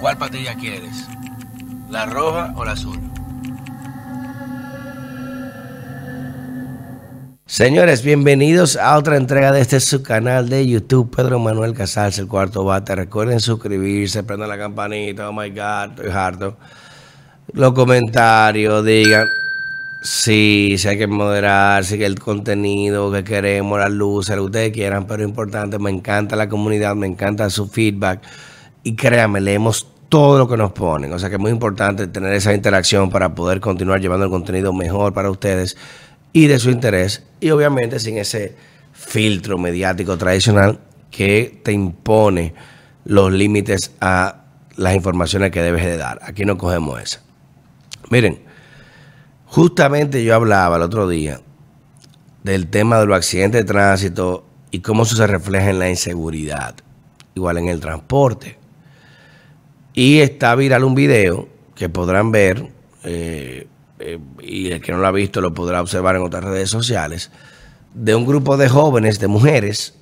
¿Cuál patilla quieres? ¿La roja o la azul? Señores, bienvenidos a otra entrega de este su canal de YouTube, Pedro Manuel Casals, el cuarto bate. Recuerden suscribirse, prendan la campanita, oh my God, estoy harto. Los comentarios, digan si sí, hay que moderar, si el contenido que queremos, las luces, lo que ustedes quieran, pero importante, me encanta la comunidad, me encanta su feedback y créanme, leemos todo lo que nos ponen. O sea que es muy importante tener esa interacción para poder continuar llevando el contenido mejor para ustedes y de su interés. Y obviamente sin ese filtro mediático tradicional que te impone los límites a las informaciones que debes de dar. Aquí no cogemos eso. Miren, justamente yo hablaba el otro día del tema de los accidentes de tránsito y cómo eso se refleja en la inseguridad, igual en el transporte. Y está viral un video que podrán ver, eh, eh, y el que no lo ha visto lo podrá observar en otras redes sociales, de un grupo de jóvenes, de mujeres,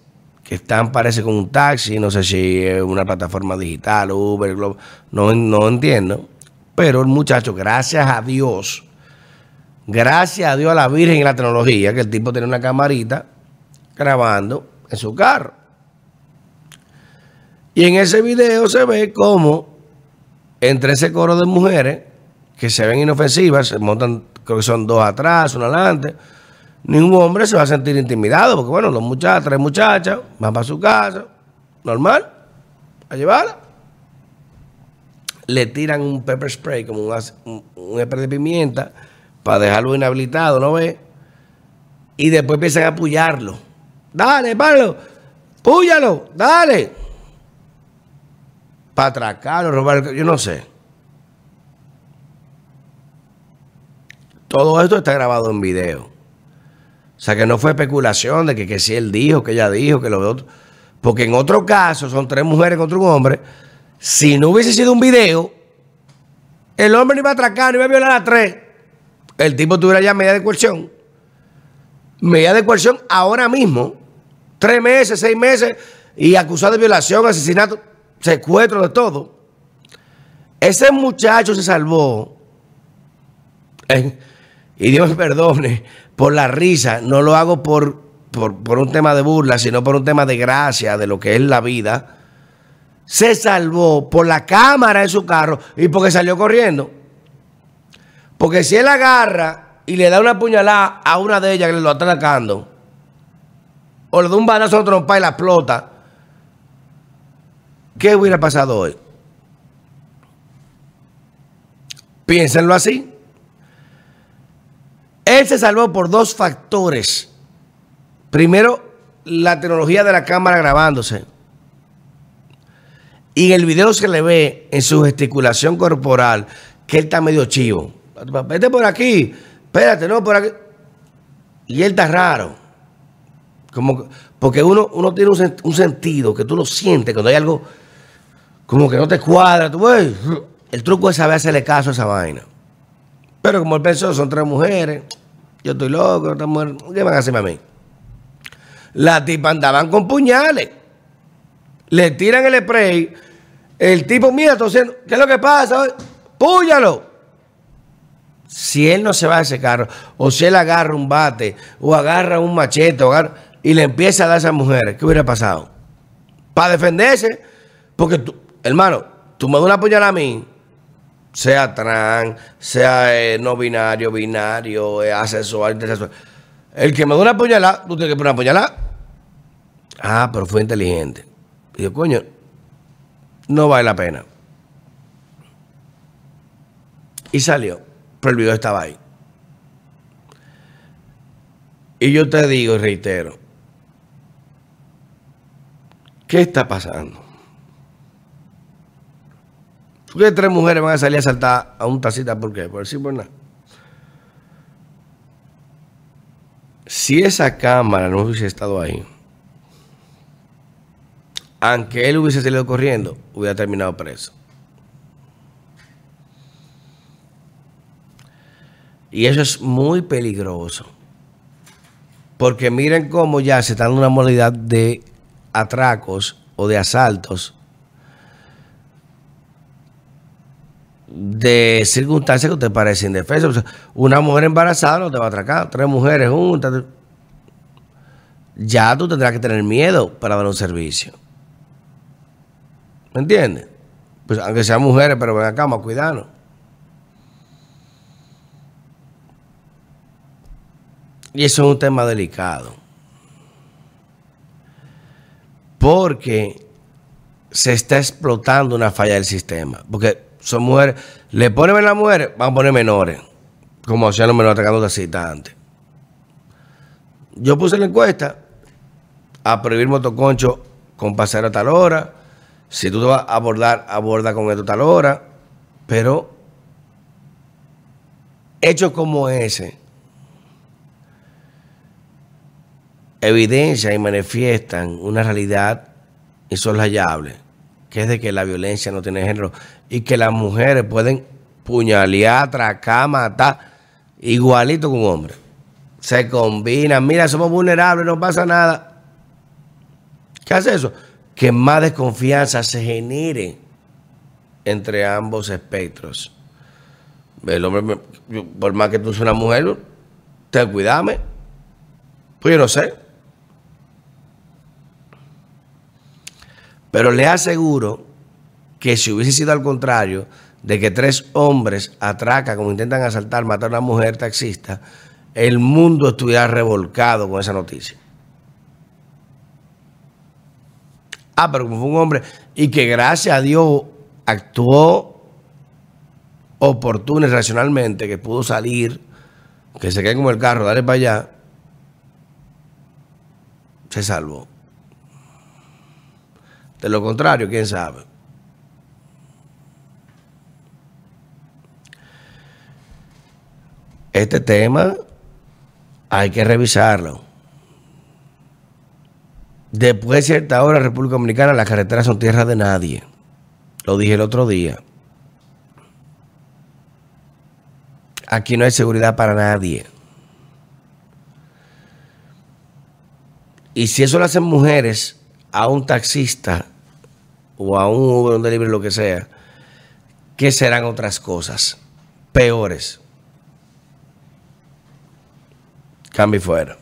que están, parece, con un taxi, no sé si es una plataforma digital, Uber, Globo, no, no entiendo. Pero el muchacho, gracias a Dios, gracias a Dios a la Virgen y la tecnología, que el tipo tiene una camarita grabando en su carro. Y en ese video se ve como entre ese coro de mujeres que se ven inofensivas, se montan, creo que son dos atrás, una adelante, ningún hombre se va a sentir intimidado, porque bueno, los muchachos, tres muchachas, van para su casa, normal, a llevarla. Le tiran un pepper spray, como un, un, de pimienta, para dejarlo inhabilitado, ¿no ve? Y después empiezan a apoyarlo. Dale, Pablo, púyalo, dale para atracar o robar, yo no sé. Todo esto está grabado en video. O sea que no fue especulación de que, que si él dijo, que ella dijo, que lo otro. Porque en otro caso son tres mujeres contra un hombre. Si no hubiese sido un video, el hombre no iba a atracar, no iba a violar a tres. El tipo tuviera ya medida de coerción. Medida de coerción ahora mismo. Tres meses, seis meses y acusado de violación, asesinato secuestro de todo. Ese muchacho se salvó. Eh, y Dios me perdone por la risa. No lo hago por, por, un tema de burla, sino por un tema de gracia de lo que es la vida. Se salvó por la cámara de su carro y porque salió corriendo. Porque si él agarra y le da una puñalada a una de ellas que le lo está atacando, o le da un balazo a trompa y la explota, ¿Qué hubiera pasado hoy? Piénsenlo así. Él se salvó por dos factores. Primero, la tecnología de la cámara grabándose. Y en el video se le ve en su gesticulación corporal que él está medio chivo. Vete por aquí, espérate, no, por aquí. Y él está raro. Como, porque uno, uno tiene un, un sentido que tú lo sientes cuando hay algo como que no te cuadra. Tú, el truco es saber hacerle caso a esa vaina. Pero como él pensó, son tres mujeres. Yo estoy loco, ¿qué van a hacerme a mí? Las tipas andaban con puñales. Le tiran el spray. El tipo, mira, tosiendo. ¿Qué es lo que pasa? ¡Púyalo! Si él no se va a ese carro, o si él agarra un bate, o agarra un machete, y le empieza a dar a esas mujeres, ¿qué hubiera pasado? Para defenderse, porque tú, hermano, tú me das una puñalada a mí, sea trans, sea eh, no binario, binario, eh, asexual, intersexual. El que me da una puñalada, tú tienes que poner una puñalada. Ah, pero fue inteligente. Y yo, coño, no vale la pena. Y salió, pero el video estaba ahí. Y yo te digo y reitero, ¿qué está pasando? ¿Por qué tres mujeres van a salir a saltar a un tacita? ¿Por qué? Por decir por nada. Si esa cámara no hubiese estado ahí, aunque él hubiese salido corriendo, hubiera terminado preso. Y eso es muy peligroso. Porque miren cómo ya se está dando una modalidad de atracos o de asaltos de circunstancias que te parecen indefensas. una mujer embarazada no te va a atracar, tres mujeres juntas. Ya tú tendrás que tener miedo para dar un servicio. ¿Me entiendes? Pues aunque sean mujeres, pero ven acá, más cuidarnos. Y eso es un tema delicado. Porque se está explotando una falla del sistema. Porque son mujeres, le ponen las mujeres, van a poner menores, como hacían los menores atacando tacitas antes. Yo puse la encuesta a prohibir motoconcho con pasar a tal hora. Si tú te vas a abordar, aborda con esto a tal hora. Pero hechos como ese evidencian y manifiestan una realidad insoslayable que es de que la violencia no tiene género y que las mujeres pueden puñalear, atracar, matar, igualito que un hombre. Se combinan, mira, somos vulnerables, no pasa nada. ¿Qué hace eso? Que más desconfianza se genere entre ambos espectros. El hombre, por más que tú seas una mujer, te cuidame. Pues yo no sé. Pero le aseguro que si hubiese sido al contrario, de que tres hombres atracan, como intentan asaltar, matar a una mujer taxista, el mundo estuviera revolcado con esa noticia. Ah, pero como fue un hombre y que gracias a Dios actuó oportuno y racionalmente, que pudo salir, que se quede como el carro, darle para allá, se salvó. De lo contrario, quién sabe. Este tema hay que revisarlo. Después de cierta hora, República Dominicana, las carreteras son tierra de nadie. Lo dije el otro día. Aquí no hay seguridad para nadie. Y si eso lo hacen mujeres, a un taxista o a un Uber, un delivery, lo que sea, que serán otras cosas peores. Cambio fuera.